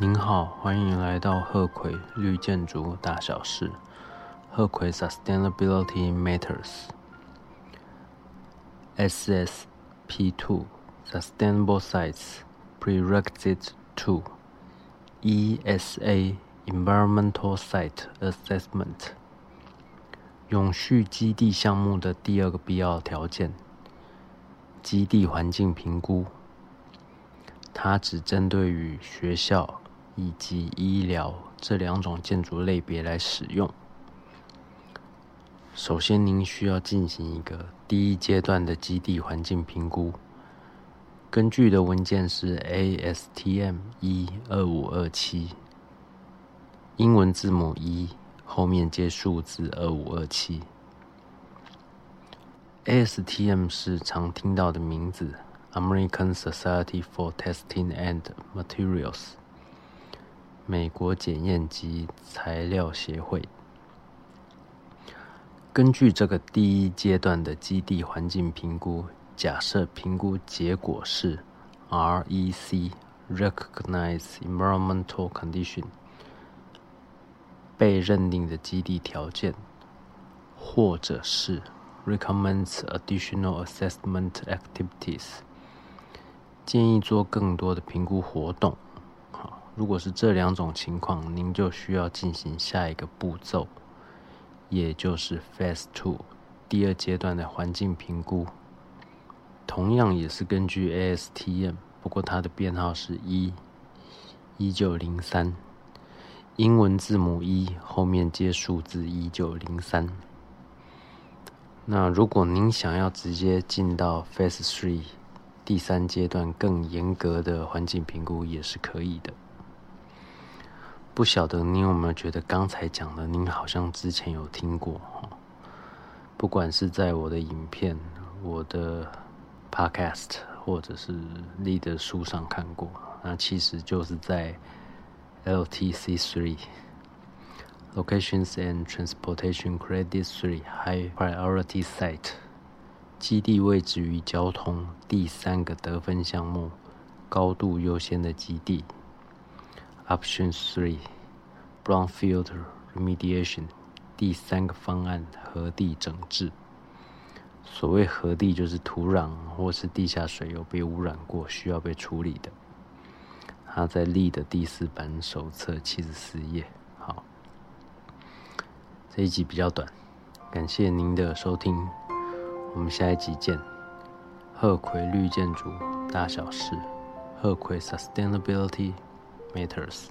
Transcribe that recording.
您好，欢迎来到鹤葵绿建筑大小事。鹤葵 Sustainability Matters。SSP2 Sustainable Sites Prerequisite 2 ESA Environmental Site Assessment 永续基地项目的第二个必要条件，基地环境评估。它只针对于学校。以及医疗这两种建筑类别来使用。首先，您需要进行一个第一阶段的基地环境评估。根据的文件是 ASTM 一二五二七，英文字母一后面接数字二五二七。ASTM 是常听到的名字，American Society for Testing and Materials。美国检验及材料协会根据这个第一阶段的基地环境评估，假设评估结果是 REC (Recognize Environmental Condition) 被认定的基地条件，或者是 Recommends Additional Assessment Activities 建议做更多的评估活动。如果是这两种情况，您就需要进行下一个步骤，也就是 Phase Two 第二阶段的环境评估。同样也是根据 ASTM，不过它的编号是一一九零三，英文字母一后面接数字一九零三。那如果您想要直接进到 Phase Three 第三阶段更严格的环境评估，也是可以的。不晓得您有没有觉得刚才讲的，您好像之前有听过哈？不管是在我的影片、我的 podcast 或者是立的书上看过，那其实就是在 LTC Three Locations and Transportation Credit Three High Priority Site 基地位置与交通第三个得分项目，高度优先的基地。Option three, brownfield remediation，第三个方案核地整治。所谓核地，就是土壤或是地下水有被污染过，需要被处理的。它在立的第四版手册七十四页。好，这一集比较短，感谢您的收听，我们下一集见。鹤葵绿建筑大小事，鹤葵 sustainability。Meters